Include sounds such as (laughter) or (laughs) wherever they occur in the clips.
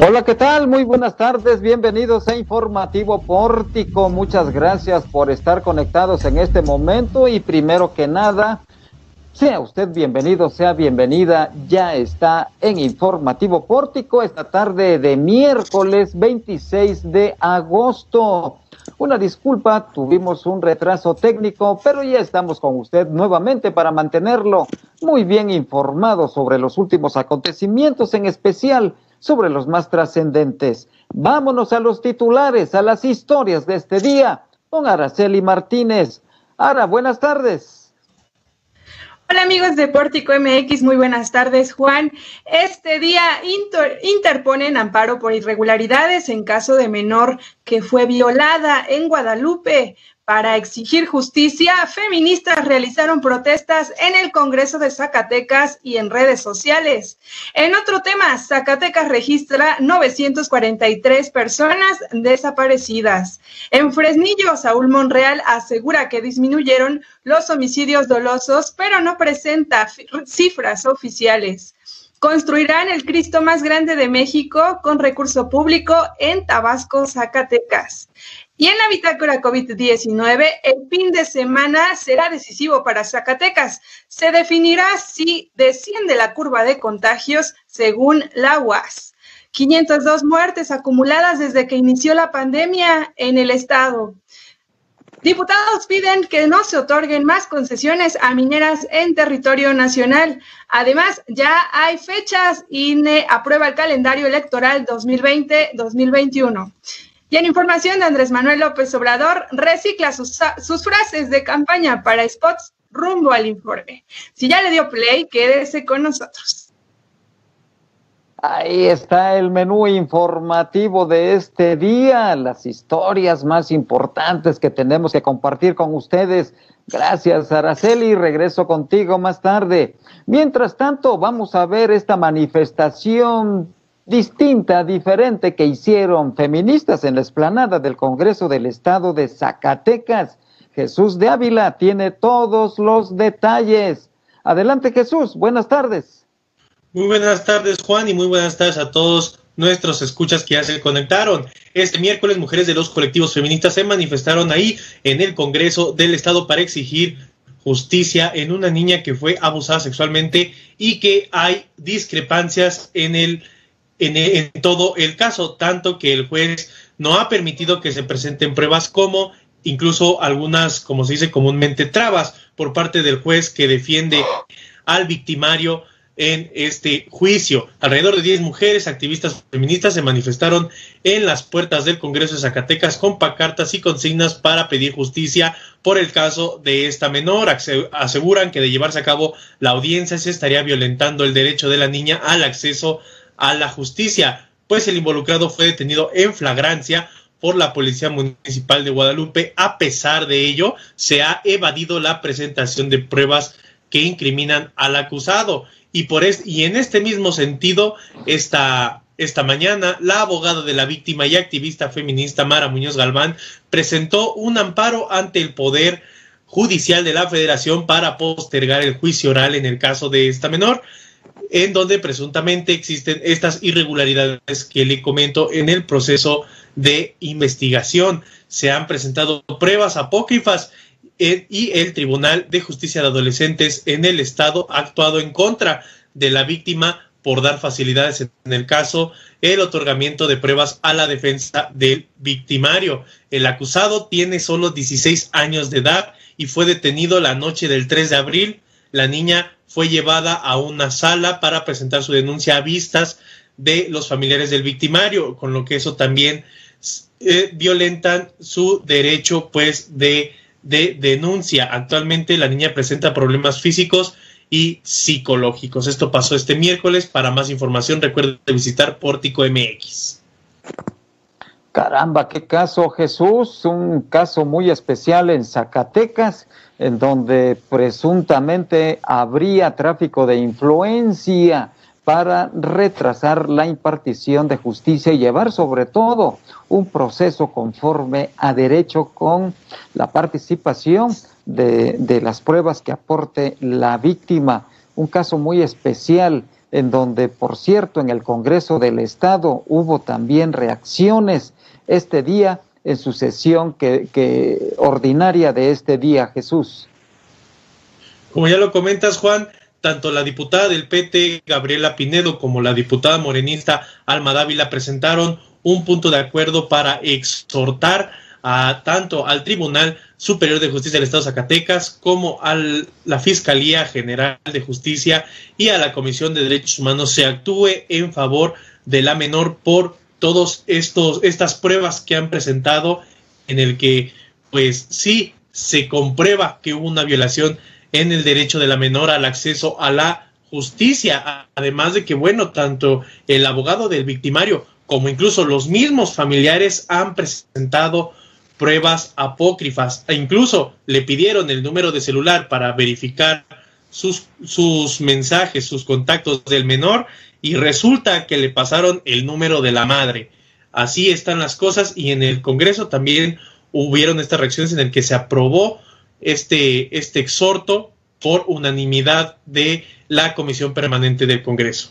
Hola, ¿qué tal? Muy buenas tardes, bienvenidos a Informativo Pórtico. Muchas gracias por estar conectados en este momento y primero que nada, sea usted bienvenido, sea bienvenida, ya está en Informativo Pórtico esta tarde de miércoles 26 de agosto. Una disculpa, tuvimos un retraso técnico, pero ya estamos con usted nuevamente para mantenerlo muy bien informado sobre los últimos acontecimientos, en especial sobre los más trascendentes. Vámonos a los titulares, a las historias de este día con Araceli Martínez. Ara, buenas tardes. Hola amigos de Pórtico MX, muy buenas tardes Juan. Este día interponen amparo por irregularidades en caso de menor que fue violada en Guadalupe. Para exigir justicia, feministas realizaron protestas en el Congreso de Zacatecas y en redes sociales. En otro tema, Zacatecas registra 943 personas desaparecidas. En Fresnillo, Saúl Monreal asegura que disminuyeron los homicidios dolosos, pero no presenta cifras oficiales. Construirán el Cristo más grande de México con recurso público en Tabasco, Zacatecas. Y en la bitácora COVID-19, el fin de semana será decisivo para Zacatecas. Se definirá si desciende la curva de contagios según la UAS. 502 muertes acumuladas desde que inició la pandemia en el estado. Diputados piden que no se otorguen más concesiones a mineras en territorio nacional. Además, ya hay fechas y aprueba el calendario electoral 2020-2021. Y en información de Andrés Manuel López Obrador, recicla sus, sus frases de campaña para spots rumbo al informe. Si ya le dio play, quédese con nosotros. Ahí está el menú informativo de este día, las historias más importantes que tenemos que compartir con ustedes. Gracias, Araceli. Regreso contigo más tarde. Mientras tanto, vamos a ver esta manifestación distinta, diferente que hicieron feministas en la explanada del Congreso del Estado de Zacatecas. Jesús de Ávila tiene todos los detalles. Adelante Jesús, buenas tardes. Muy buenas tardes Juan y muy buenas tardes a todos nuestros escuchas que ya se conectaron. Este miércoles mujeres de los colectivos feministas se manifestaron ahí en el Congreso del Estado para exigir justicia en una niña que fue abusada sexualmente y que hay discrepancias en el en, todo el caso, tanto que el juez no ha permitido que se presenten pruebas como incluso algunas, como se dice comúnmente, trabas por parte del juez que defiende al victimario en este juicio. Alrededor de 10 mujeres activistas feministas se manifestaron en las puertas del Congreso de Zacatecas con pacartas y consignas para pedir justicia por el caso de esta menor. Aseguran que de llevarse a cabo la audiencia se estaría violentando el derecho de la niña al acceso a la justicia, pues el involucrado fue detenido en flagrancia por la Policía Municipal de Guadalupe. A pesar de ello, se ha evadido la presentación de pruebas que incriminan al acusado. Y, por y en este mismo sentido, esta, esta mañana, la abogada de la víctima y activista feminista Mara Muñoz Galván presentó un amparo ante el Poder Judicial de la Federación para postergar el juicio oral en el caso de esta menor en donde presuntamente existen estas irregularidades que le comento en el proceso de investigación. Se han presentado pruebas apócrifas eh, y el Tribunal de Justicia de Adolescentes en el Estado ha actuado en contra de la víctima por dar facilidades en el caso, el otorgamiento de pruebas a la defensa del victimario. El acusado tiene solo 16 años de edad y fue detenido la noche del 3 de abril. La niña fue llevada a una sala para presentar su denuncia a vistas de los familiares del victimario, con lo que eso también eh, violentan su derecho pues de, de denuncia. Actualmente la niña presenta problemas físicos y psicológicos. Esto pasó este miércoles. Para más información recuerde visitar Pórtico MX. Caramba, qué caso Jesús, un caso muy especial en Zacatecas en donde presuntamente habría tráfico de influencia para retrasar la impartición de justicia y llevar sobre todo un proceso conforme a derecho con la participación de, las pruebas que aporte la víctima. Un caso muy especial en donde, por cierto, en el Congreso del Estado hubo también reacciones este día en su sesión que, ordinaria de este día, Jesús. Como ya lo comentas, Juan, tanto la diputada del PT, Gabriela Pinedo, como la diputada morenista Alma Dávila presentaron un punto de acuerdo para exhortar a tanto al Tribunal Superior de Justicia del Estado de Zacatecas como a la Fiscalía General de Justicia y a la Comisión de Derechos Humanos se actúe en favor de la menor por todos estos estas pruebas que han presentado en el que pues sí se comprueba que hubo una violación en el derecho de la menor al acceso a la justicia, además de que bueno, tanto el abogado del victimario como incluso los mismos familiares han presentado pruebas apócrifas. E incluso le pidieron el número de celular para verificar sus, sus mensajes, sus contactos del menor y resulta que le pasaron el número de la madre. Así están las cosas y en el Congreso también hubieron estas reacciones en el que se aprobó este, este exhorto por unanimidad de la Comisión Permanente del Congreso.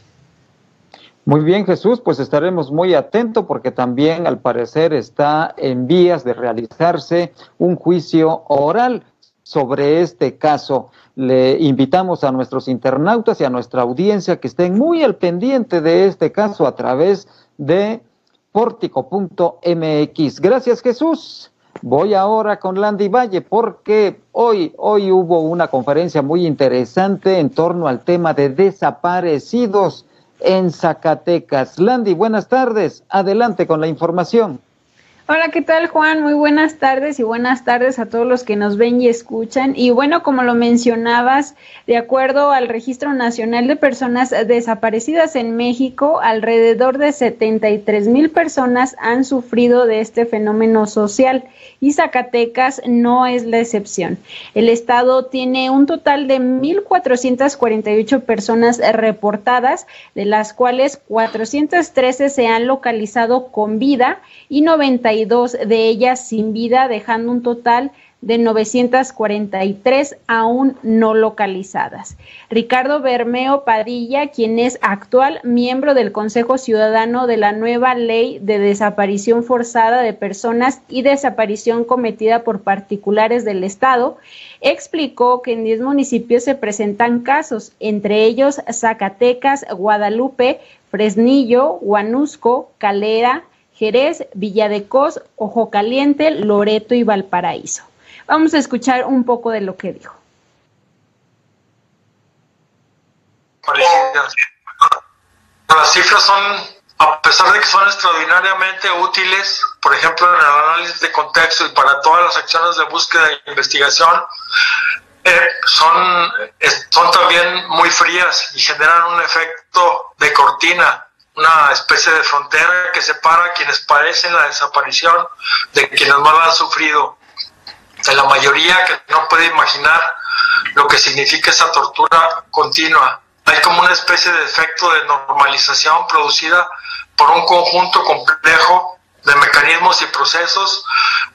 Muy bien, Jesús, pues estaremos muy atentos porque también al parecer está en vías de realizarse un juicio oral sobre este caso. Le invitamos a nuestros internautas y a nuestra audiencia que estén muy al pendiente de este caso a través de portico.mx. Gracias, Jesús. Voy ahora con Landy Valle porque hoy, hoy hubo una conferencia muy interesante en torno al tema de desaparecidos en Zacatecas. Landy, buenas tardes. Adelante con la información. Hola, ¿qué tal Juan? Muy buenas tardes y buenas tardes a todos los que nos ven y escuchan. Y bueno, como lo mencionabas, de acuerdo al Registro Nacional de Personas Desaparecidas en México, alrededor de 73 mil personas han sufrido de este fenómeno social y Zacatecas no es la excepción. El Estado tiene un total de 1.448 personas reportadas, de las cuales 413 se han localizado con vida y 90 de ellas sin vida, dejando un total de 943 aún no localizadas. Ricardo Bermeo Padilla, quien es actual miembro del Consejo Ciudadano de la nueva ley de desaparición forzada de personas y desaparición cometida por particulares del Estado, explicó que en 10 municipios se presentan casos, entre ellos Zacatecas, Guadalupe, Fresnillo, Huanusco, Calera, Jerez, Villa de Ojo Caliente, Loreto y Valparaíso. Vamos a escuchar un poco de lo que dijo. Las cifras son, a pesar de que son extraordinariamente útiles, por ejemplo, en el análisis de contexto y para todas las acciones de búsqueda e investigación, eh, son también muy frías y generan un efecto de cortina una especie de frontera que separa a quienes padecen la desaparición de quienes más la han sufrido. De la mayoría que no puede imaginar lo que significa esa tortura continua. Hay como una especie de efecto de normalización producida por un conjunto complejo de mecanismos y procesos.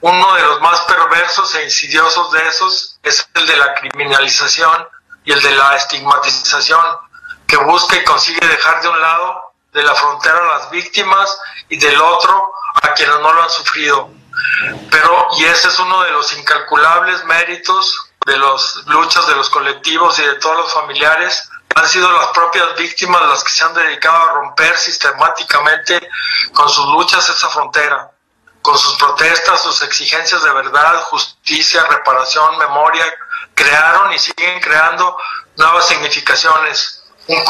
Uno de los más perversos e insidiosos de esos es el de la criminalización y el de la estigmatización, que busca y consigue dejar de un lado de la frontera a las víctimas y del otro a quienes no lo han sufrido. Pero, y ese es uno de los incalculables méritos de las luchas de los colectivos y de todos los familiares, han sido las propias víctimas las que se han dedicado a romper sistemáticamente con sus luchas esa frontera, con sus protestas, sus exigencias de verdad, justicia, reparación, memoria, crearon y siguen creando nuevas significaciones. Un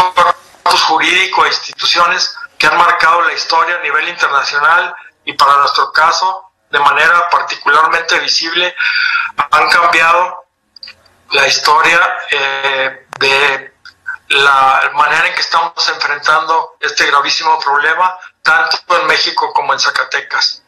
jurídico e instituciones que han marcado la historia a nivel internacional y para nuestro caso de manera particularmente visible han cambiado la historia eh, de la manera en que estamos enfrentando este gravísimo problema tanto en México como en Zacatecas.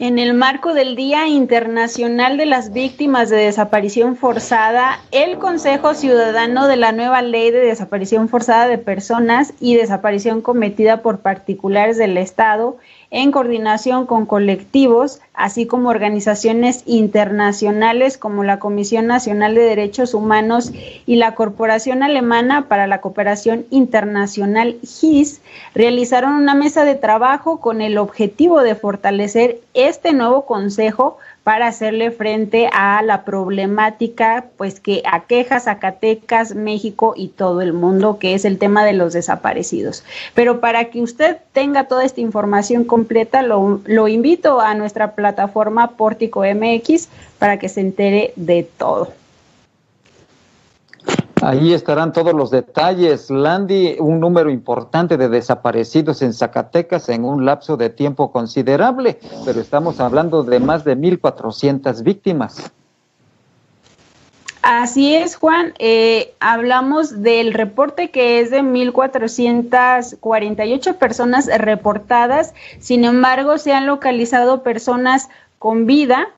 En el marco del Día Internacional de las Víctimas de Desaparición Forzada, el Consejo Ciudadano de la nueva Ley de Desaparición Forzada de Personas y Desaparición Cometida por Particulares del Estado en coordinación con colectivos, así como organizaciones internacionales como la Comisión Nacional de Derechos Humanos y la Corporación Alemana para la Cooperación Internacional GIS, realizaron una mesa de trabajo con el objetivo de fortalecer este nuevo consejo para hacerle frente a la problemática pues que aqueja Zacatecas, México y todo el mundo, que es el tema de los desaparecidos. Pero para que usted tenga toda esta información completa, lo, lo invito a nuestra plataforma Pórtico MX para que se entere de todo. Ahí estarán todos los detalles. Landy, un número importante de desaparecidos en Zacatecas en un lapso de tiempo considerable, pero estamos hablando de más de 1.400 víctimas. Así es, Juan. Eh, hablamos del reporte que es de 1.448 personas reportadas. Sin embargo, se han localizado personas con vida,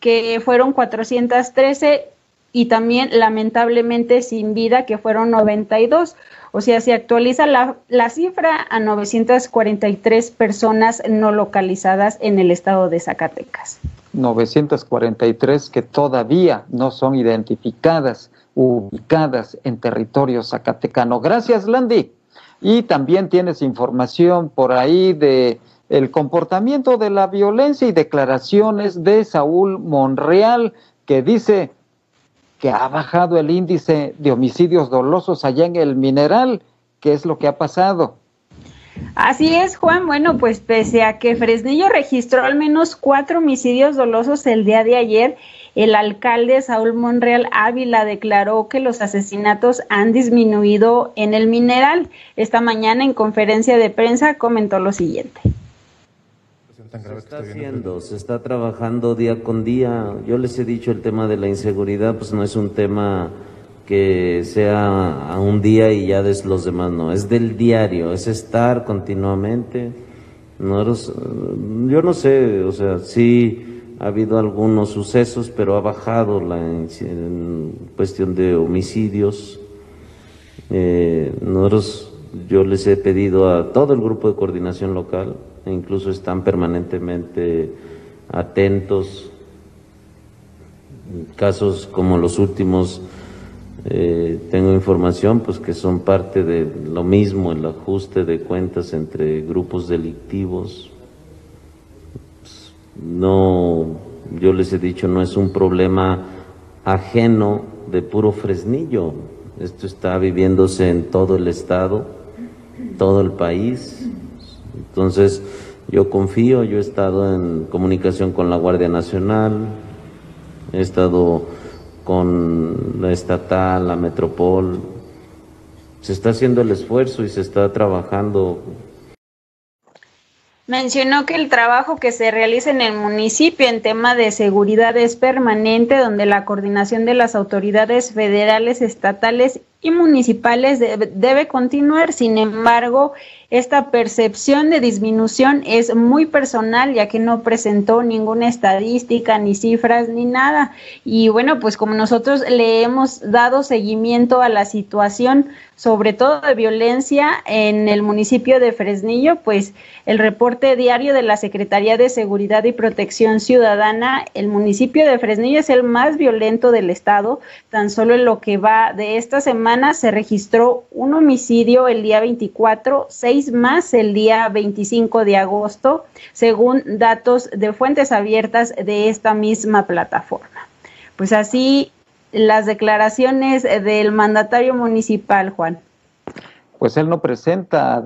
que fueron 413 y también lamentablemente sin vida, que fueron 92. O sea, se actualiza la, la, cifra a 943 personas no localizadas en el estado de Zacatecas. 943 que todavía no son identificadas, ubicadas en territorio zacatecano. Gracias, Landy. Y también tienes información por ahí de el comportamiento de la violencia y declaraciones de Saúl Monreal, que dice que ha bajado el índice de homicidios dolosos allá en el mineral. ¿Qué es lo que ha pasado? Así es, Juan. Bueno, pues pese a que Fresnillo registró al menos cuatro homicidios dolosos el día de ayer, el alcalde Saúl Monreal Ávila declaró que los asesinatos han disminuido en el mineral. Esta mañana en conferencia de prensa comentó lo siguiente se está haciendo, se está trabajando día con día. Yo les he dicho el tema de la inseguridad, pues no es un tema que sea a un día y ya des los demás, no, es del diario, es estar continuamente. No, yo no sé, o sea, sí ha habido algunos sucesos, pero ha bajado la en cuestión de homicidios. Eh, nosotros, yo les he pedido a todo el grupo de coordinación local, e incluso están permanentemente atentos. Casos como los últimos, eh, tengo información pues que son parte de lo mismo, el ajuste de cuentas entre grupos delictivos. No, yo les he dicho, no es un problema ajeno de puro Fresnillo. Esto está viviéndose en todo el estado, todo el país. Entonces, yo confío, yo he estado en comunicación con la Guardia Nacional, he estado con la estatal, la metropol. Se está haciendo el esfuerzo y se está trabajando Mencionó que el trabajo que se realiza en el municipio en tema de seguridad es permanente, donde la coordinación de las autoridades federales, estatales y municipales debe, continuar. Sin embargo, esta percepción de disminución es muy personal, ya que no presentó ninguna estadística, ni cifras, ni nada. Y bueno, pues como nosotros le hemos dado seguimiento a la situación, sobre todo de violencia en el municipio de Fresnillo, pues el reporte diario de la Secretaría de Seguridad y Protección Ciudadana, el municipio de Fresnillo es el más violento del estado. Tan solo en lo que va de esta semana se registró un homicidio el día 24, seis más el día 25 de agosto, según datos de fuentes abiertas de esta misma plataforma. Pues así las declaraciones del mandatario municipal, Juan? Pues él no presenta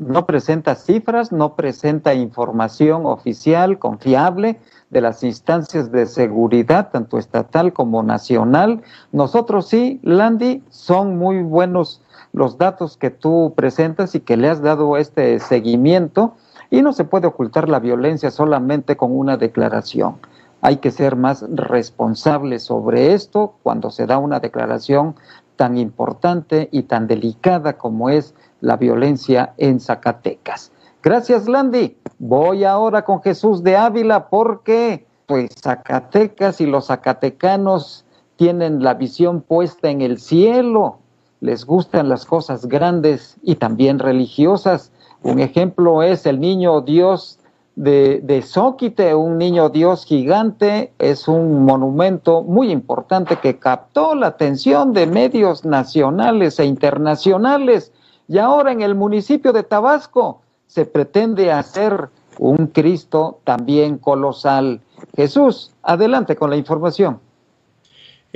no presenta cifras, no presenta información oficial, confiable de las instancias de seguridad, tanto estatal como nacional. Nosotros sí, Landy, son muy buenos los datos que tú presentas y que le has dado este seguimiento y no se puede ocultar la violencia solamente con una declaración hay que ser más responsables sobre esto cuando se da una declaración tan importante y tan delicada como es la violencia en Zacatecas. Gracias, Landy. Voy ahora con Jesús de Ávila porque pues Zacatecas y los zacatecanos tienen la visión puesta en el cielo, les gustan las cosas grandes y también religiosas. Un ejemplo es el niño Dios de, de Zóquite, un niño Dios gigante, es un monumento muy importante que captó la atención de medios nacionales e internacionales. Y ahora en el municipio de Tabasco se pretende hacer un Cristo también colosal. Jesús, adelante con la información.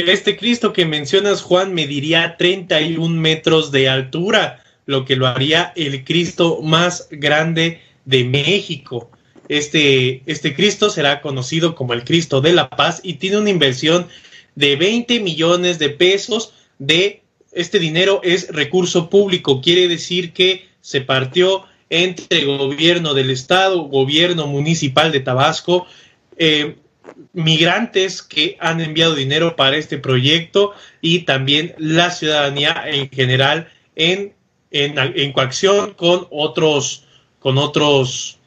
Este Cristo que mencionas, Juan, mediría 31 metros de altura, lo que lo haría el Cristo más grande de México. Este, este Cristo será conocido como el Cristo de la Paz y tiene una inversión de 20 millones de pesos de este dinero es recurso público, quiere decir que se partió entre gobierno del estado, gobierno municipal de Tabasco, eh, migrantes que han enviado dinero para este proyecto y también la ciudadanía en general en, en, en coacción con otros, con otros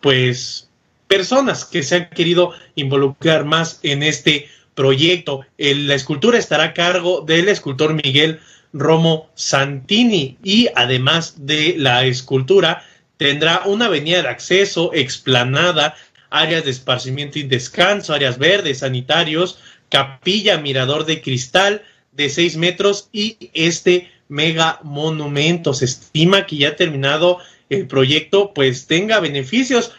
pues personas que se han querido involucrar más en este proyecto. la escultura estará a cargo del escultor Miguel Romo Santini y además de la escultura tendrá una avenida de acceso explanada, áreas de esparcimiento y descanso, áreas verdes, sanitarios, capilla, mirador de cristal de 6 metros y este mega monumento. Se estima que ya terminado el proyecto pues tenga beneficios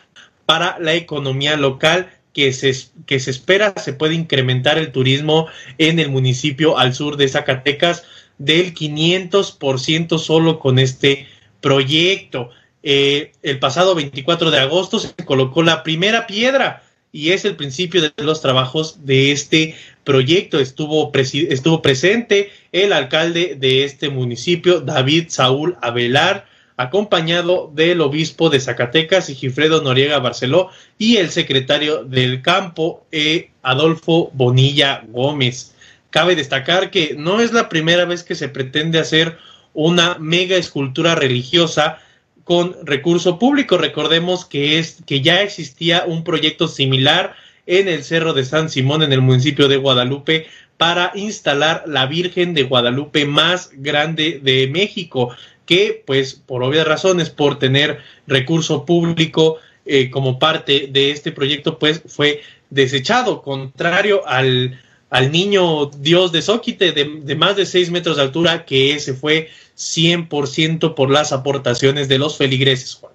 para la economía local que se, que se espera se puede incrementar el turismo en el municipio al sur de Zacatecas del 500% solo con este proyecto. Eh, el pasado 24 de agosto se colocó la primera piedra y es el principio de los trabajos de este proyecto. Estuvo, estuvo presente el alcalde de este municipio, David Saúl Avelar, acompañado del obispo de Zacatecas, Gifredo Noriega Barceló, y el secretario del campo, eh, Adolfo Bonilla Gómez. Cabe destacar que no es la primera vez que se pretende hacer una mega escultura religiosa con recurso público. Recordemos que es que ya existía un proyecto similar en el Cerro de San Simón en el municipio de Guadalupe para instalar la Virgen de Guadalupe más grande de México que pues por obvias razones, por tener recurso público eh, como parte de este proyecto, pues fue desechado, contrario al, al niño Dios de Zóquite de, más de seis metros de altura, que ese fue 100% por las aportaciones de los feligreses, Juan.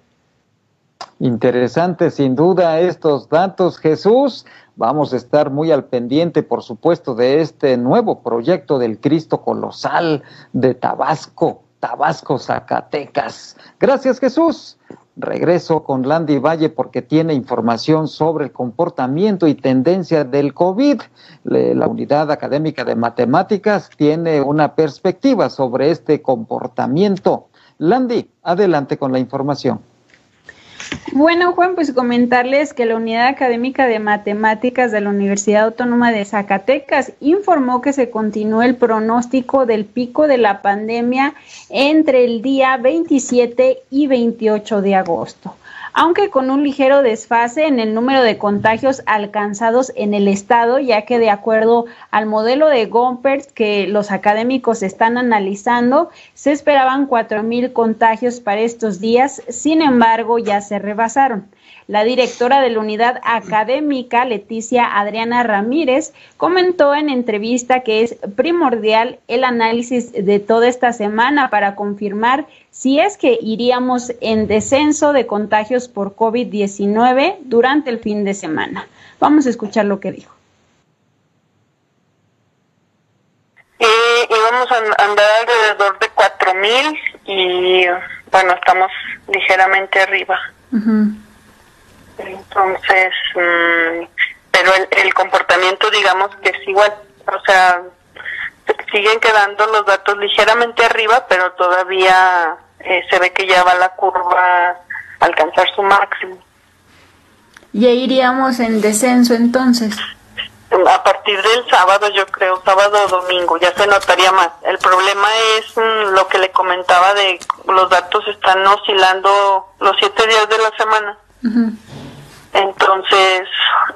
Interesante, sin duda, estos datos, Jesús. Vamos a estar muy al pendiente, por supuesto, de este nuevo proyecto del Cristo Colosal de Tabasco. Tabasco, Zacatecas. Gracias Jesús. Regreso con Landy Valle porque tiene información sobre el comportamiento y tendencia del COVID. La unidad académica de matemáticas tiene una perspectiva sobre este comportamiento. Landy, adelante con la información. Bueno, Juan, pues comentarles que la Unidad Académica de Matemáticas de la Universidad Autónoma de Zacatecas informó que se continúa el pronóstico del pico de la pandemia entre el día 27 y 28 de agosto aunque con un ligero desfase en el número de contagios alcanzados en el estado, ya que de acuerdo al modelo de Gompers que los académicos están analizando, se esperaban 4.000 contagios para estos días, sin embargo ya se rebasaron. La directora de la unidad académica, Leticia Adriana Ramírez, comentó en entrevista que es primordial el análisis de toda esta semana para confirmar si es que iríamos en descenso de contagios por COVID-19 durante el fin de semana. Vamos a escuchar lo que dijo. Eh, íbamos a andar alrededor de 4.000 y bueno, estamos ligeramente arriba. Entonces, mm, pero el, el comportamiento digamos que es igual, o sea, siguen quedando los datos ligeramente arriba, pero todavía eh, se ve que ya va la curva a alcanzar su máximo. Ya iríamos en descenso entonces. A partir del sábado, yo creo, sábado o domingo, ya se notaría más. El problema es mm, lo que le comentaba de los datos están oscilando los siete días de la semana. Entonces,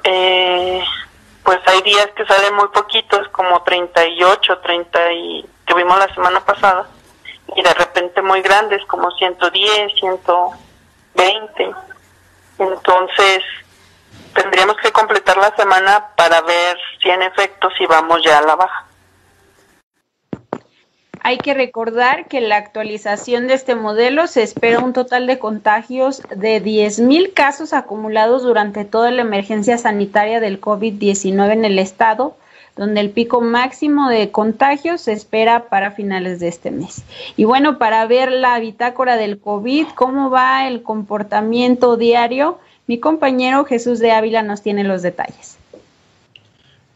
eh, pues hay días que salen muy poquitos, como 38, 30 y que vimos la semana pasada, y de repente muy grandes, como 110, 120. Entonces, tendríamos que completar la semana para ver si en efecto si vamos ya a la baja. Hay que recordar que la actualización de este modelo se espera un total de contagios de 10.000 casos acumulados durante toda la emergencia sanitaria del COVID-19 en el estado, donde el pico máximo de contagios se espera para finales de este mes. Y bueno, para ver la bitácora del COVID, cómo va el comportamiento diario, mi compañero Jesús de Ávila nos tiene los detalles.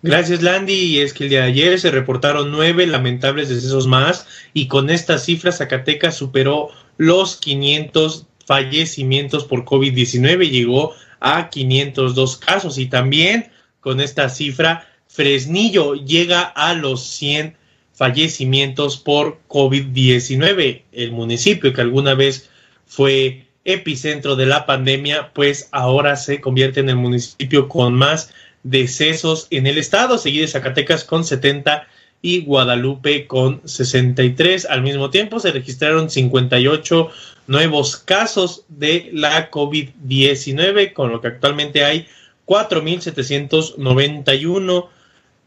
Gracias, Landy. Y es que el día de ayer se reportaron nueve lamentables decesos más y con esta cifra Zacatecas superó los 500 fallecimientos por COVID-19, llegó a 502 casos y también con esta cifra Fresnillo llega a los 100 fallecimientos por COVID-19. El municipio que alguna vez fue epicentro de la pandemia, pues ahora se convierte en el municipio con más decesos en el estado, seguido Zacatecas con 70 y Guadalupe con 63. Al mismo tiempo se registraron 58 nuevos casos de la COVID-19, con lo que actualmente hay 4.791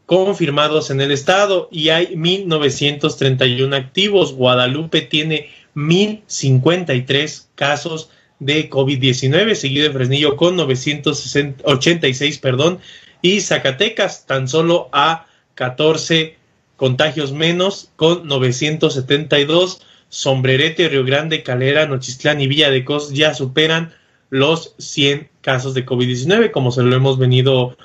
confirmados en el estado y hay 1.931 activos. Guadalupe tiene 1.053 casos de COVID-19, seguido de Fresnillo con 986, perdón, y Zacatecas tan solo a 14 contagios menos con 972. Sombrerete, Río Grande, Calera, Nochistlán y Villa de Cos ya superan los 100 casos de COVID-19, como se lo hemos venido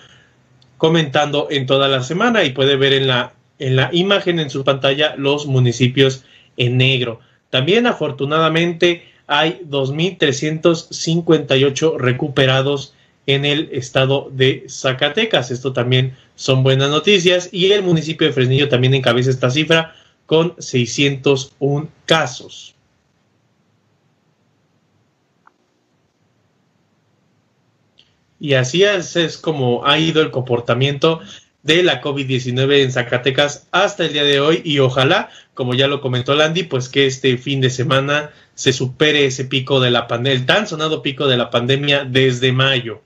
comentando en toda la semana y puede ver en la, en la imagen en su pantalla los municipios en negro. También afortunadamente hay 2.358 recuperados en el estado de Zacatecas. Esto también son buenas noticias y el municipio de Fresnillo también encabeza esta cifra con 601 casos. Y así es, como ha ido el comportamiento de la COVID-19 en Zacatecas hasta el día de hoy y ojalá, como ya lo comentó Landy, pues que este fin de semana se supere ese pico de la pandemia, el tan sonado pico de la pandemia desde mayo.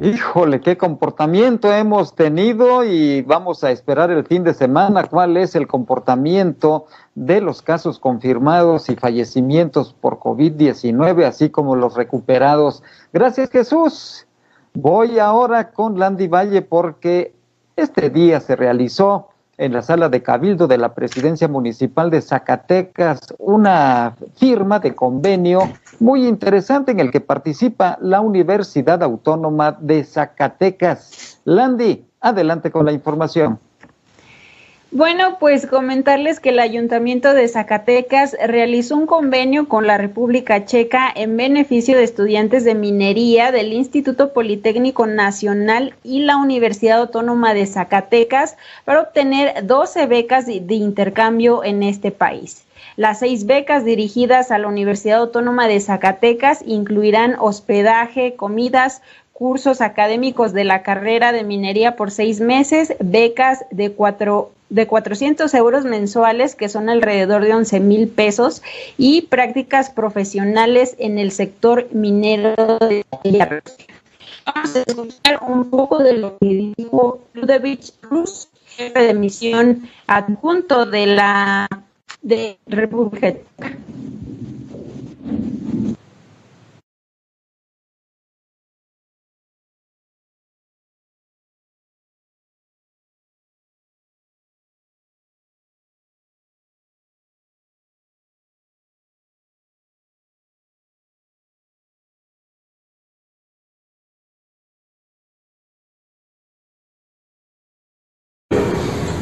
Híjole, qué comportamiento hemos tenido y vamos a esperar el fin de semana cuál es el comportamiento de los casos confirmados y fallecimientos por COVID-19, así como los recuperados. Gracias Jesús. Voy ahora con Landy Valle porque este día se realizó en la sala de Cabildo de la Presidencia Municipal de Zacatecas una firma de convenio muy interesante en el que participa la Universidad Autónoma de Zacatecas. Landy, adelante con la información. Bueno, pues comentarles que el Ayuntamiento de Zacatecas realizó un convenio con la República Checa en beneficio de estudiantes de minería del Instituto Politécnico Nacional y la Universidad Autónoma de Zacatecas para obtener 12 becas de, intercambio en este país. Las seis becas dirigidas a la Universidad Autónoma de Zacatecas incluirán hospedaje, comidas, cursos académicos de la carrera de minería por seis meses, becas de cuatro de 400 euros mensuales, que son alrededor de 11 mil pesos, y prácticas profesionales en el sector minero de Vamos a escuchar un poco de lo que dijo Ludovich Rus, jefe de misión adjunto de la de República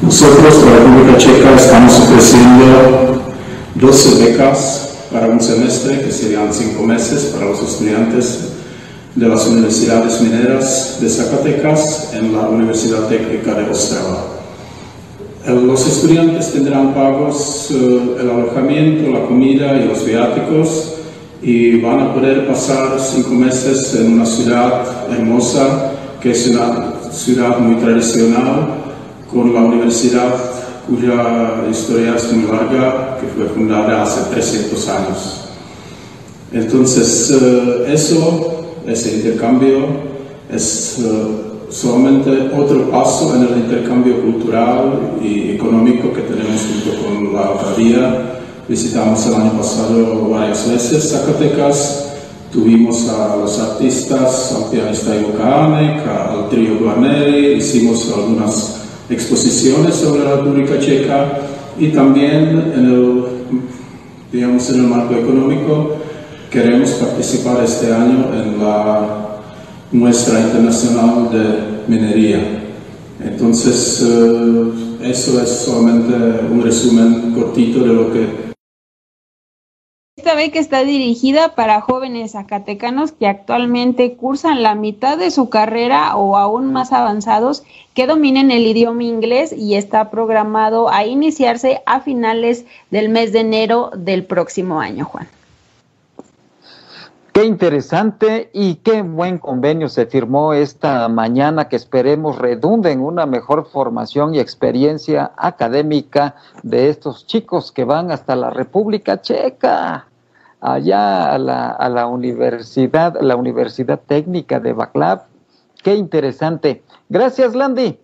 Nosotros, la República Checa, estamos ofreciendo 12 becas para un semestre, que serían 5 meses para los estudiantes de las universidades mineras de Zacatecas en la Universidad Técnica de Ostrava. Los estudiantes tendrán pagos eh, el alojamiento, la comida y los viáticos y van a poder pasar cinco meses en una ciudad hermosa que es una ciudad muy tradicional con la universidad cuya historia es muy larga, que fue fundada hace 300 años. Entonces, eh, eso, ese intercambio, es eh, solamente otro paso en el intercambio cultural y económico que tenemos junto con la alcaldía. Visitamos el año pasado varias veces Zacatecas, tuvimos a los artistas, al pianista Ivo Kahanek, al trío Guarneri, hicimos algunas exposiciones sobre la República Checa y también en el, digamos, en el marco económico queremos participar este año en la muestra internacional de minería. Entonces, eh, eso es solamente un resumen cortito de lo que... Esta que está dirigida para jóvenes zacatecanos que actualmente cursan la mitad de su carrera o aún más avanzados que dominen el idioma inglés y está programado a iniciarse a finales del mes de enero del próximo año, Juan. Qué interesante y qué buen convenio se firmó esta mañana que esperemos redunde en una mejor formación y experiencia académica de estos chicos que van hasta la República Checa, allá a la, a la universidad, la Universidad Técnica de Baclav. Qué interesante. Gracias, Landy.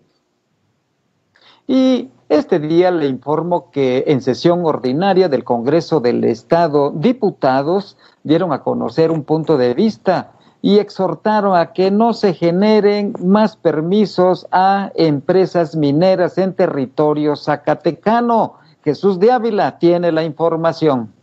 Y este día le informo que en sesión ordinaria del Congreso del Estado, diputados dieron a conocer un punto de vista y exhortaron a que no se generen más permisos a empresas mineras en territorio zacatecano. Jesús de Ávila tiene la información.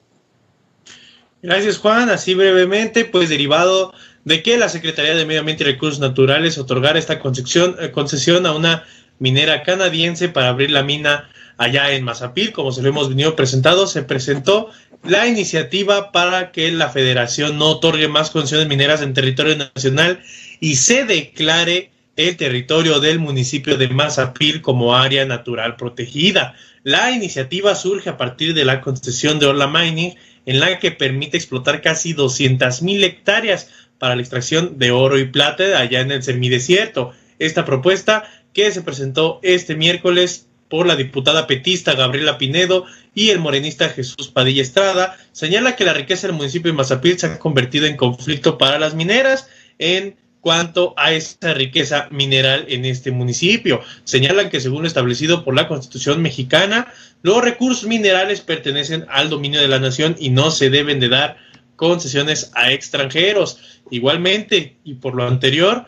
Gracias Juan, así brevemente, pues derivado de que la Secretaría de Medio Ambiente y Recursos Naturales otorgara esta concesión, eh, concesión a una minera canadiense para abrir la mina allá en Mazapil, como se lo hemos venido presentado, se presentó la iniciativa para que la federación no otorgue más concesiones mineras en territorio nacional y se declare el territorio del municipio de Mazapil como área natural protegida. La iniciativa surge a partir de la concesión de Orla Mining, en la que permite explotar casi 200 mil hectáreas para la extracción de oro y plata allá en el semidesierto. Esta propuesta que se presentó este miércoles por la diputada petista Gabriela Pinedo y el morenista Jesús Padilla Estrada, señala que la riqueza del municipio de Mazapil se ha convertido en conflicto para las mineras en cuanto a esa riqueza mineral en este municipio. Señalan que según lo establecido por la Constitución mexicana, los recursos minerales pertenecen al dominio de la nación y no se deben de dar concesiones a extranjeros. Igualmente, y por lo anterior,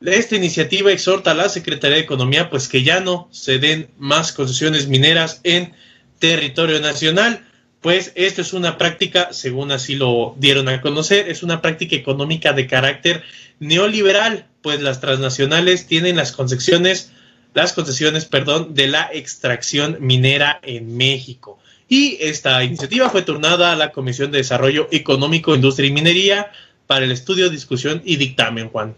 esta iniciativa exhorta a la Secretaría de Economía pues que ya no se den más concesiones mineras en territorio nacional, pues esto es una práctica, según así lo dieron a conocer, es una práctica económica de carácter neoliberal, pues las transnacionales tienen las concesiones, las concesiones, perdón, de la extracción minera en México. Y esta iniciativa fue turnada a la Comisión de Desarrollo Económico, Industria y Minería para el estudio, discusión y dictamen, Juan.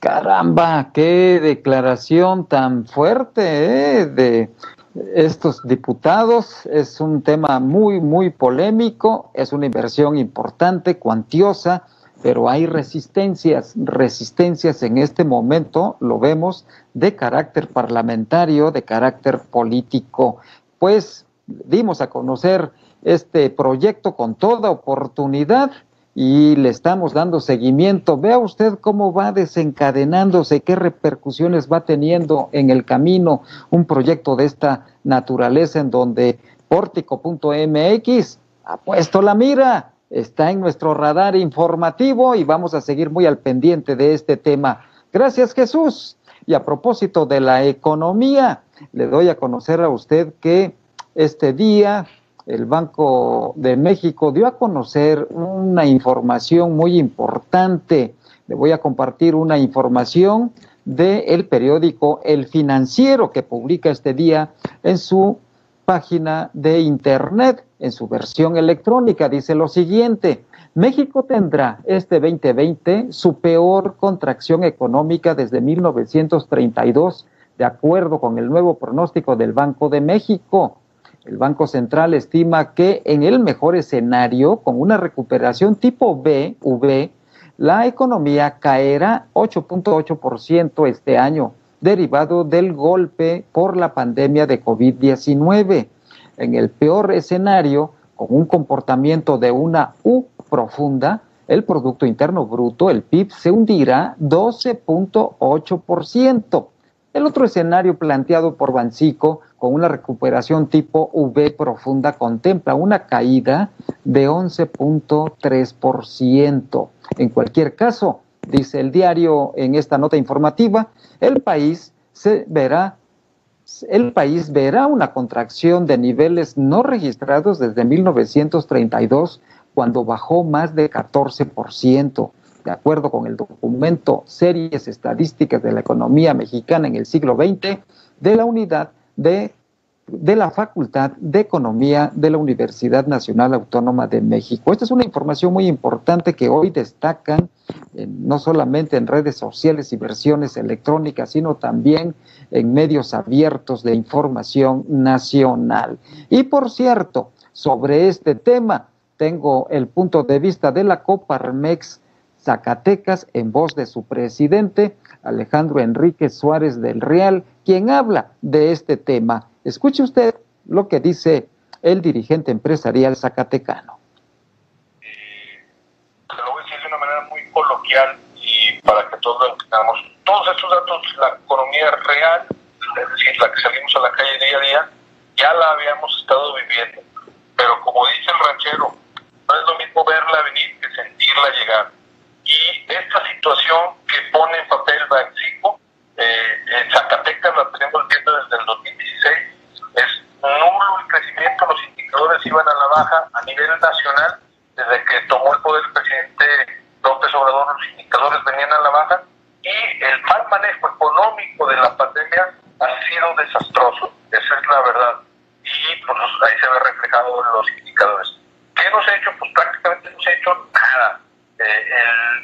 Caramba, qué declaración tan fuerte ¿eh? de estos diputados. Es un tema muy, muy polémico, es una inversión importante, cuantiosa, pero hay resistencias, resistencias en este momento, lo vemos, de carácter parlamentario, de carácter político. Pues dimos a conocer este proyecto con toda oportunidad y le estamos dando seguimiento. Vea usted cómo va desencadenándose, qué repercusiones va teniendo en el camino un proyecto de esta naturaleza en donde pórtico.mx ha puesto la mira, está en nuestro radar informativo y vamos a seguir muy al pendiente de este tema. Gracias Jesús. Y a propósito de la economía, le doy a conocer a usted que este día el Banco de México dio a conocer una información muy importante. Le voy a compartir una información del periódico El Financiero que publica este día en su página de internet, en su versión electrónica. Dice lo siguiente, México tendrá este 2020 su peor contracción económica desde 1932, de acuerdo con el nuevo pronóstico del Banco de México. El Banco Central estima que en el mejor escenario, con una recuperación tipo B, V, la economía caerá 8.8% este año, derivado del golpe por la pandemia de COVID-19. En el peor escenario, con un comportamiento de una U profunda, el Producto Interno Bruto, el PIB, se hundirá 12.8%. El otro escenario planteado por Bancico con una recuperación tipo V profunda contempla una caída de 11.3%. En cualquier caso, dice el diario en esta nota informativa, el país se verá el país verá una contracción de niveles no registrados desde 1932, cuando bajó más de 14%. De acuerdo con el documento Series Estadísticas de la Economía Mexicana en el siglo XX de la Unidad de, de la Facultad de Economía de la Universidad Nacional Autónoma de México. Esta es una información muy importante que hoy destacan eh, no solamente en redes sociales y versiones electrónicas, sino también en medios abiertos de información nacional. Y por cierto, sobre este tema, tengo el punto de vista de la Coparmex Zacatecas en voz de su presidente, Alejandro Enrique Suárez del Real, quien habla de este tema. Escuche usted lo que dice el dirigente empresarial zacatecano. Eh, lo voy a decir de una manera muy coloquial y para que todos lo entendamos. Todos estos datos, la economía real, es decir, la que salimos a la calle día a día, ya la habíamos estado viviendo. Pero como dice el ranchero, no es lo mismo verla venir que sentirla llegar. Y esta situación que pone en papel Banxico, eh, en Zacatecas la tenemos viendo desde el 2016, es nulo el crecimiento, los indicadores iban a la baja a nivel nacional, desde que tomó el poder el presidente López Obrador, los indicadores venían a la baja, y el mal manejo económico de la pandemia ha sido desastroso, esa es la verdad. Y pues, ahí se ve reflejado en los indicadores. ¿Qué hemos hecho? Pues prácticamente ha hecho nada. Eh,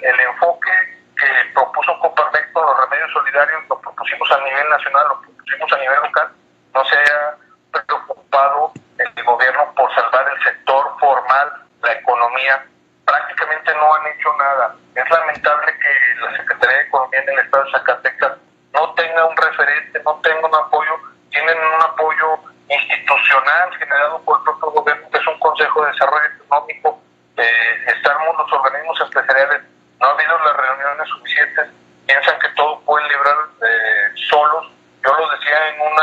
el, el, enfoque que propuso Coparmex los remedios solidarios lo propusimos a nivel nacional, lo propusimos a nivel local, no se ha preocupado el gobierno por salvar el sector formal, la economía. Prácticamente no han hecho nada. Es lamentable que la Secretaría de Economía en el Estado de Zacatecas no tenga un referente, no tenga un apoyo, tienen un apoyo institucional generado por el propio gobierno, que es un Consejo de Desarrollo Económico, eh, estamos los organismos empresariales, no ha habido las reuniones suficientes, piensan que todo pueden librar eh, solos. Yo lo decía en un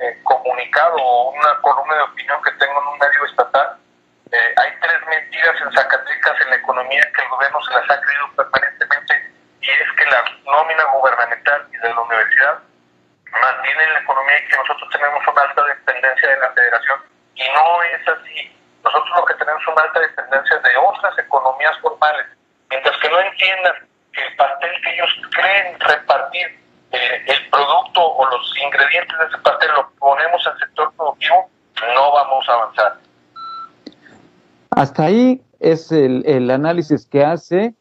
eh, comunicado o una columna de opinión que tengo en un medio estatal, eh, hay tres mentiras en Zacatecas en la economía que el gobierno se las ha creído permanentemente y es que la nómina gubernamental y de la universidad mantienen la economía y que nosotros tenemos una alta dependencia de la federación. Y no es así. Nosotros lo que tenemos es una alta dependencia de otras economías formales. Mientras que no entiendan que el pastel que ellos creen repartir, eh, el producto o los ingredientes de ese pastel lo ponemos al sector productivo, no vamos a avanzar. Hasta ahí es el, análisis que hace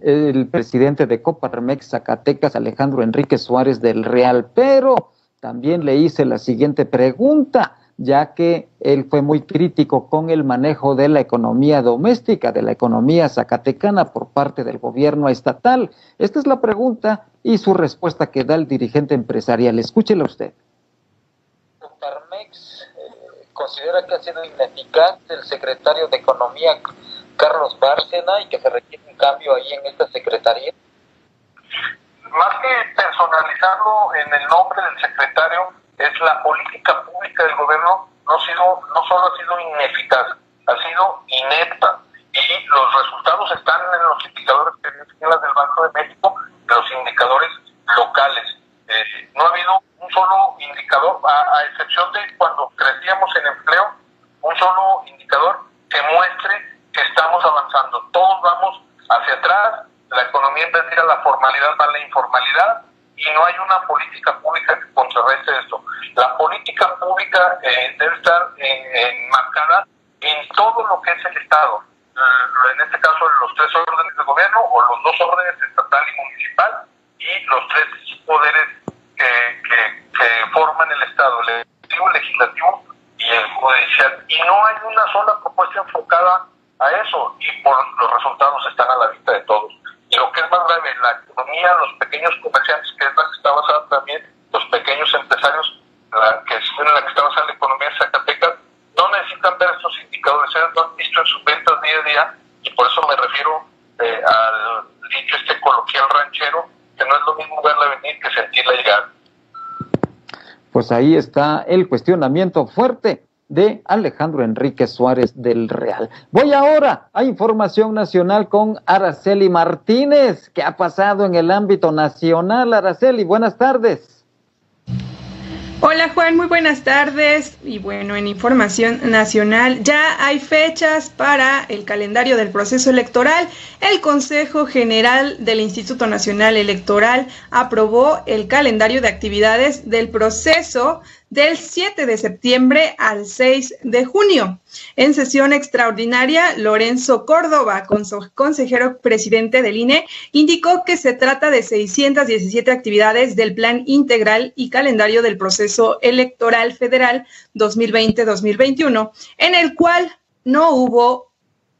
el presidente de Coparmex Zacatecas, Alejandro Enrique Suárez del Real, pero también le hice la siguiente pregunta, ya que él fue muy crítico con el manejo de la economía doméstica, de la economía zacatecana por parte del gobierno estatal. Esta es la pregunta y su respuesta que da el dirigente empresarial. Escúchela usted. Considera que ha sido ineficaz el secretario de Economía Carlos Bárcena y que se requiere un cambio ahí en esta secretaría? Más que personalizarlo en el nombre del secretario, es la política pública del gobierno no, sido, no solo ha sido ineficaz, ha sido inepta. Y los resultados están en los indicadores que las del Banco de México, los indicadores locales. Eh, no ha habido un solo indicador, a, a excepción de cuando crecíamos en empleo, un solo indicador que muestre que estamos avanzando. Todos vamos hacia atrás, la economía en vez de ir a la formalidad va la informalidad y no hay una política pública que contrarreste esto. La política pública eh, debe estar enmarcada en todo lo que es el Estado. En este caso, los tres órdenes de gobierno o los dos órdenes estatal y municipal y los tres poderes que, que, que forman el Estado, el ejecutivo, el legislativo y el judicial. Y no hay una sola propuesta enfocada a eso y por los resultados están a la vista de todos. Y lo que es más grave, la economía, los pequeños comerciantes, que es la que está basada también, los pequeños empresarios, la que es en la que está basada la economía de Zacatecas, no necesitan ver estos indicadores lo han visto en sus ventas día a día y por eso me refiero eh, al dicho este coloquial ranchero, que no es lo mismo verla venir que sentirla llegar. Pues ahí está el cuestionamiento fuerte de Alejandro Enrique Suárez del Real. Voy ahora a información nacional con Araceli Martínez. ¿Qué ha pasado en el ámbito nacional, Araceli? Buenas tardes. Hola Juan, muy buenas tardes. Y bueno, en información nacional ya hay fechas para el calendario del proceso electoral. El Consejo General del Instituto Nacional Electoral aprobó el calendario de actividades del proceso del 7 de septiembre al 6 de junio. En sesión extraordinaria, Lorenzo Córdoba, consejero presidente del INE, indicó que se trata de 617 actividades del Plan Integral y Calendario del Proceso Electoral Federal 2020-2021, en el cual no hubo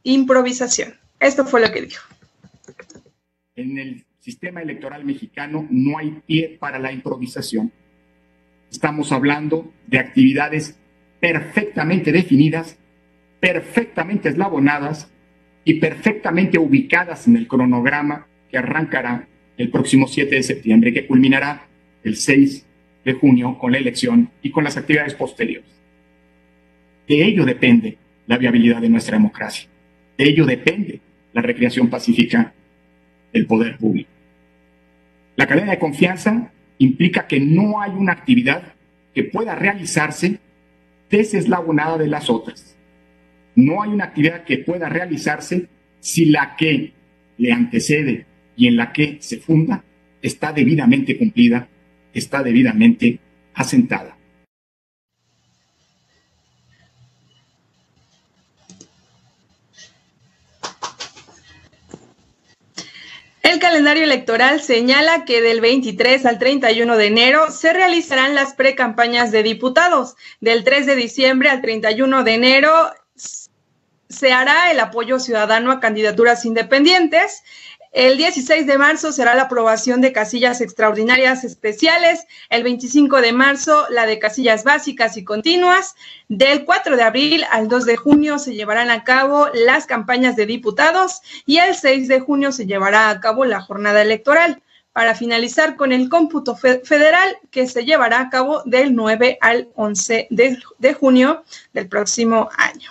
improvisación. Esto fue lo que dijo. En el sistema electoral mexicano no hay pie para la improvisación Estamos hablando de actividades perfectamente definidas, perfectamente eslabonadas y perfectamente ubicadas en el cronograma que arrancará el próximo 7 de septiembre, que culminará el 6 de junio con la elección y con las actividades posteriores. De ello depende la viabilidad de nuestra democracia. De ello depende la recreación pacífica del poder público. La cadena de confianza implica que no hay una actividad que pueda realizarse deseslabonada de las otras. No hay una actividad que pueda realizarse si la que le antecede y en la que se funda está debidamente cumplida, está debidamente asentada. El calendario electoral señala que del 23 al 31 de enero se realizarán las precampañas de diputados. Del 3 de diciembre al 31 de enero se hará el apoyo ciudadano a candidaturas independientes. El 16 de marzo será la aprobación de casillas extraordinarias especiales. El 25 de marzo la de casillas básicas y continuas. Del 4 de abril al 2 de junio se llevarán a cabo las campañas de diputados y el 6 de junio se llevará a cabo la jornada electoral para finalizar con el cómputo federal que se llevará a cabo del 9 al 11 de, junio del próximo año.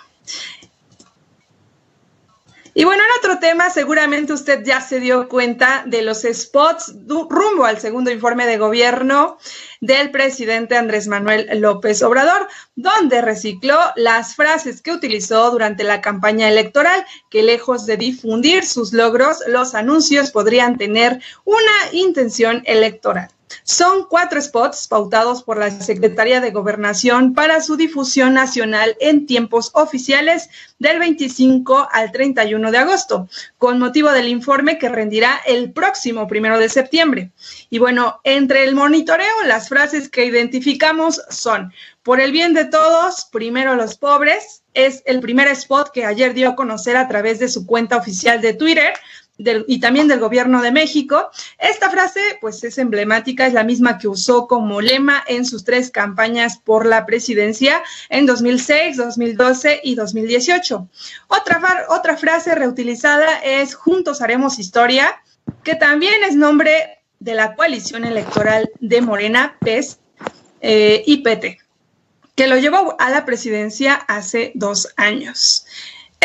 Y bueno, en otro tema, seguramente usted ya se dio cuenta de los spots rumbo al segundo informe de gobierno del presidente Andrés Manuel López Obrador, donde recicló las frases que utilizó durante la campaña electoral, que lejos de difundir sus logros, los anuncios podrían tener una intención electoral. Son cuatro spots pautados por la Secretaría de Gobernación para su difusión nacional en tiempos oficiales del 25 al 31 de agosto, con motivo del informe que rendirá el próximo primero de septiembre. Y bueno, entre el monitoreo, las frases que identificamos son, por el bien de todos, primero los pobres, es el primer spot que ayer dio a conocer a través de su cuenta oficial de Twitter, y también del gobierno de México. Esta frase, pues es emblemática, es la misma que usó como lema en sus tres campañas por la presidencia en 2006, 2012 y 2018. Otra, otra frase reutilizada es Juntos haremos historia, que también es nombre de la coalición electoral de Morena, PES eh, y PT, que lo llevó a la presidencia hace dos años.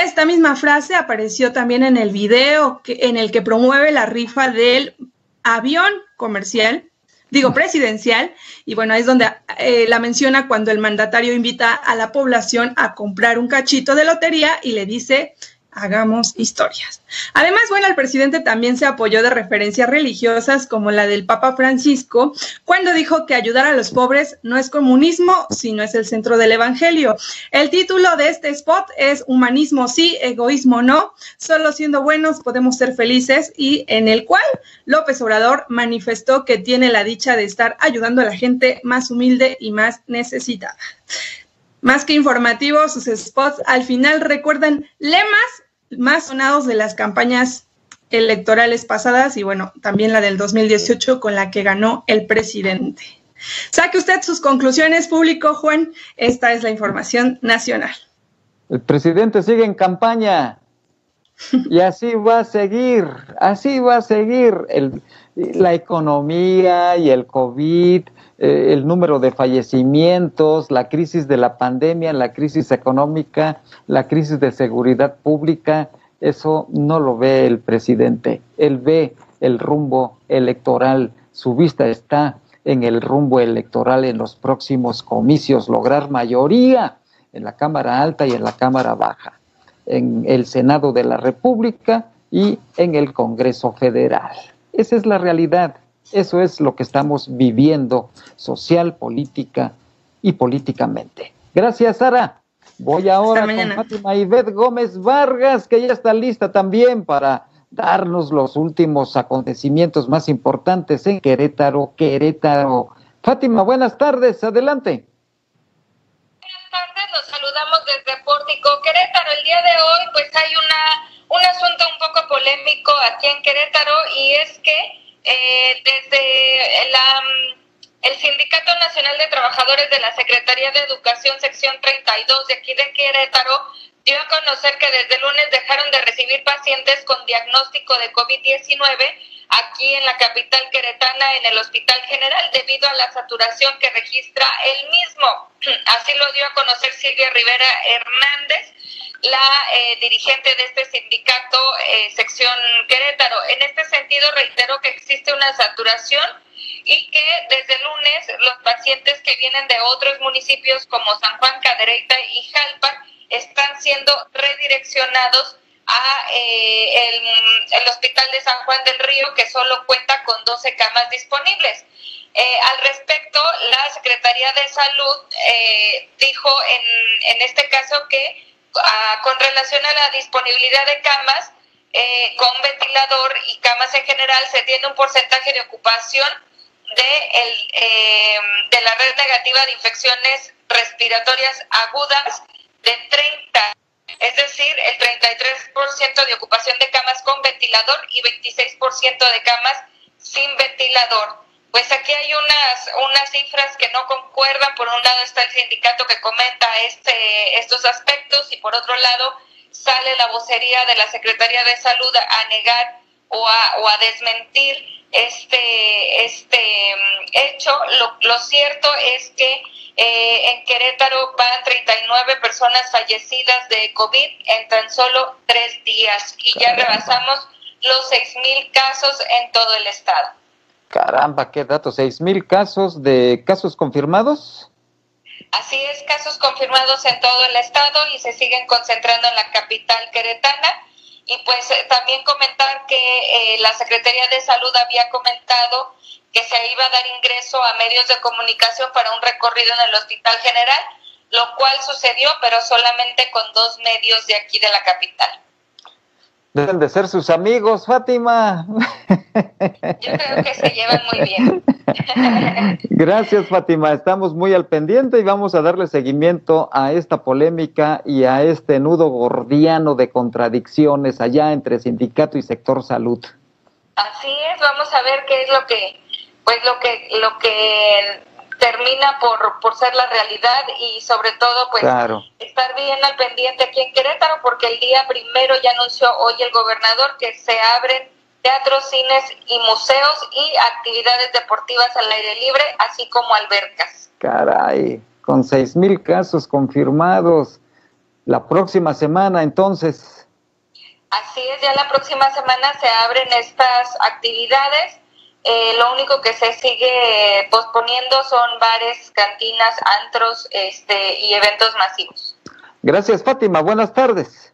Esta misma frase apareció también en el video en el que promueve la rifa del avión comercial, digo presidencial, y bueno, es donde eh, la menciona cuando el mandatario invita a la población a comprar un cachito de lotería y le dice, hagamos historias. Además, bueno, el presidente también se apoyó de referencias religiosas como la del Papa Francisco, cuando dijo que ayudar a los pobres no es comunismo, sino es el centro del Evangelio. El título de este spot es Humanismo sí, egoísmo no, solo siendo buenos podemos ser felices y en el cual López Obrador manifestó que tiene la dicha de estar ayudando a la gente más humilde y más necesitada. Más que informativos, sus spots al final recuerdan lemas más sonados de las campañas electorales pasadas y bueno, también la del 2018 con la que ganó el presidente. Saque usted sus conclusiones, público, Juan. Esta es la información nacional. El presidente sigue en campaña y así va a seguir, así va a seguir la economía y el COVID, eh, el número de fallecimientos, la crisis de la pandemia, la crisis económica, la crisis de seguridad pública, eso no lo ve el presidente. Él ve el rumbo electoral, su vista está en el rumbo electoral en los próximos comicios, lograr mayoría en la Cámara Alta y en la Cámara Baja, en el Senado de la República y en el Congreso Federal. Esa es la realidad, eso es lo que estamos viviendo social, política y políticamente. Gracias, Sara. Voy ahora con Fátima Ivette Gómez Vargas, que ya está lista también para darnos los últimos acontecimientos más importantes en Querétaro, Querétaro. Fátima, buenas tardes, adelante. Saludamos desde Pórtico, Querétaro. El día de hoy, pues hay una, un asunto un poco polémico aquí en Querétaro y es que eh, desde la el Sindicato Nacional de Trabajadores de la Secretaría de Educación, sección 32 de aquí de Querétaro, dio a conocer que desde lunes dejaron de recibir pacientes con diagnóstico de COVID-19 aquí en la capital queretana, en el Hospital General, debido a la saturación que registra el mismo. (clears throat) Así lo dio a conocer Silvia Rivera Hernández, la eh, dirigente de este sindicato, eh, sección Querétaro. En este sentido, reitero que existe una saturación y que desde lunes los pacientes que vienen de otros municipios como San Juan, Cadereyta y Jalpa están siendo redireccionados a eh, el, Hospital de San Juan del Río, que solo cuenta con 12 camas disponibles. Eh, al respecto, la Secretaría de Salud eh, dijo en, en, este caso que con relación a la disponibilidad de camas, con ventilador y camas en general, se tiene un porcentaje de ocupación de, el, de la red negativa de infecciones respiratorias agudas de 30 es decir, el 33% de ocupación de camas con ventilador y 26% de camas sin ventilador. Pues aquí hay unas, unas cifras que no concuerdan. Por un lado está el sindicato que comenta este, estos aspectos y por otro lado sale la vocería de la Secretaría de Salud a negar o a, o a desmentir este, este mm, hecho. Lo, lo cierto es que eh, en Querétaro van 39 personas fallecidas de COVID en tan solo tres días y ya rebasamos los 6.000 casos en todo el estado. Caramba, qué datos, ¿6.000 casos de casos confirmados? Así es, casos confirmados en todo el estado y se siguen concentrando en la capital queretana. Y pues eh, también comentar que eh, la Secretaría de Salud había comentado que se iba a dar ingreso a medios de comunicación para un recorrido en el Hospital General, lo cual sucedió, pero solamente con dos medios de aquí de la capital. Deben de ser sus amigos, Fátima. Yo creo que se llevan muy bien. (laughs) Gracias, Fátima. Estamos muy al pendiente y vamos a darle seguimiento a esta polémica y a este nudo gordiano de contradicciones allá entre sindicato y sector salud. Así es, vamos a ver qué es lo que pues lo que lo que termina por, por ser la realidad y sobre todo pues estar bien al pendiente aquí en Querétaro porque el día primero ya anunció hoy el gobernador que se abren teatros, cines y museos y actividades deportivas al aire libre, así como albercas. Caray, con seis mil casos confirmados. La próxima semana entonces. Así es, ya la próxima semana se abren estas actividades eh, lo único que se sigue posponiendo son bares, cantinas, antros este, y eventos masivos. Gracias, Fátima. Buenas tardes.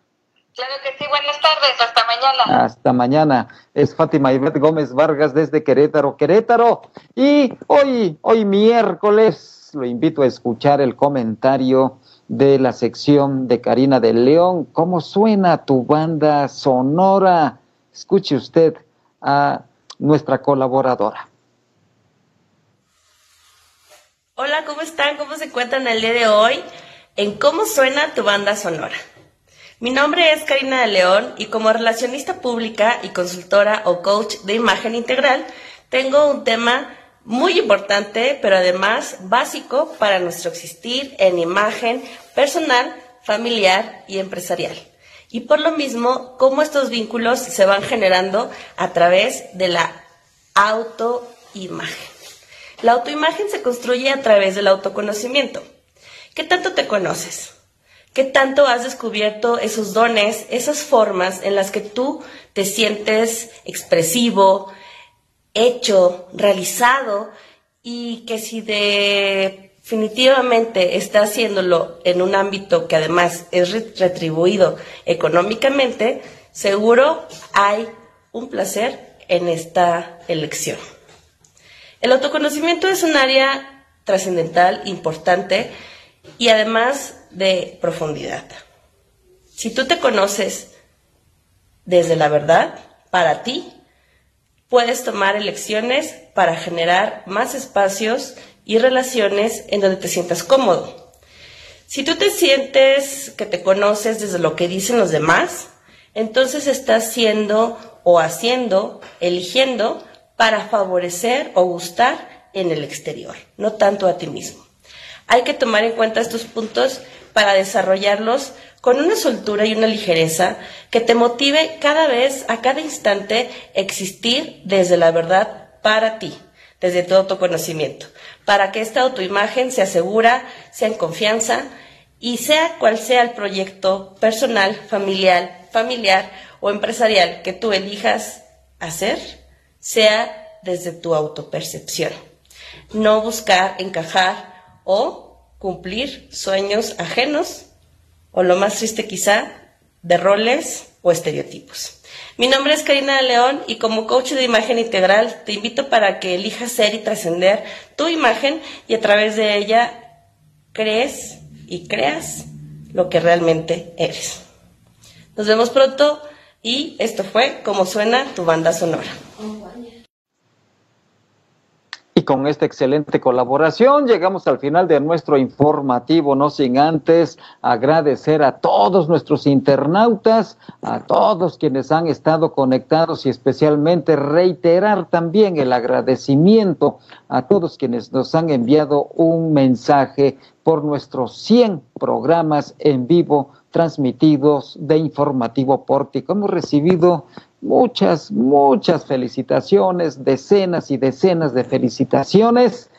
Claro que sí, buenas tardes. Hasta mañana. Hasta mañana. Es Fátima Ivette Gómez Vargas desde Querétaro, Querétaro. Y hoy, hoy miércoles, lo invito a escuchar el comentario de la sección de Karina de León. ¿Cómo suena tu banda sonora? Escuche usted a nuestra colaboradora. Hola, ¿cómo están? ¿Cómo se encuentran el día de hoy? En cómo suena tu banda sonora. Mi nombre es Karina de León y como relacionista pública y consultora o coach de imagen integral, tengo un tema muy importante, pero además básico para nuestro existir en imagen personal, familiar y empresarial. Y por lo mismo, cómo estos vínculos se van generando a través de la autoimagen. La autoimagen se construye a través del autoconocimiento. ¿Qué tanto te conoces? ¿Qué tanto has descubierto esos dones, esas formas en las que tú te sientes expresivo, hecho, realizado y que si definitivamente está haciéndolo en un ámbito que además es retribuido económicamente, seguro hay un placer en esta elección. El autoconocimiento es un área trascendental, importante y además de profundidad. Si tú te conoces desde la verdad, para ti, puedes tomar elecciones para generar más espacios y relaciones en donde te sientas cómodo. Si tú te sientes que te conoces desde lo que dicen los demás, entonces estás siendo o haciendo, eligiendo para favorecer o gustar en el exterior, no tanto a ti mismo. Hay que tomar en cuenta estos puntos para desarrollarlos con una soltura y una ligereza que te motive cada vez, a cada instante, existir desde la verdad para ti, desde tu autoconocimiento, para que esta autoimagen se asegura, sea en confianza y sea cual sea el proyecto personal, familiar, familiar o empresarial que tú elijas hacer, sea desde tu autopercepción. No buscar encajar o cumplir sueños ajenos o lo más triste quizá, de roles o estereotipos. Mi nombre es Karina León y como coach de imagen integral te invito para que elijas ser y trascender tu imagen y a través de ella crees y creas lo que realmente eres. Nos vemos pronto y esto fue como suena tu banda sonora. Y con esta excelente colaboración llegamos al final de nuestro informativo, no sin antes agradecer a todos nuestros internautas, a todos quienes han estado conectados y especialmente reiterar también el agradecimiento a todos quienes nos han enviado un mensaje por nuestros 100 programas en vivo transmitidos de informativo pórtico. Hemos recibido muchas, muchas felicitaciones, decenas y decenas de felicitaciones.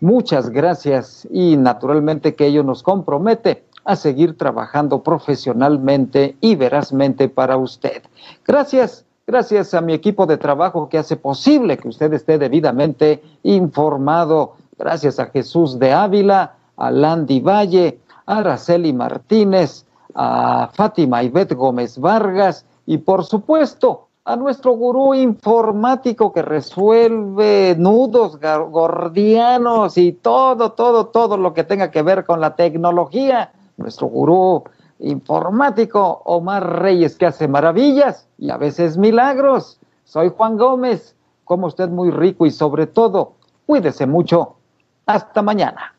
Muchas gracias y naturalmente que ello nos compromete a seguir trabajando profesionalmente y verazmente para usted. Gracias, gracias a mi equipo de trabajo que hace posible que usted esté debidamente informado. Gracias a Jesús de Ávila, a Landy Valle, a Araceli Martínez, a Fátima Ivette Gómez Vargas y por supuesto a nuestro gurú informático que resuelve nudos gordianos y todo, todo, todo lo que tenga que ver con la tecnología. Nuestro gurú informático Omar Reyes que hace maravillas y a veces milagros. Soy Juan Gómez, como usted muy rico y sobre todo, cuídese mucho. Hasta mañana.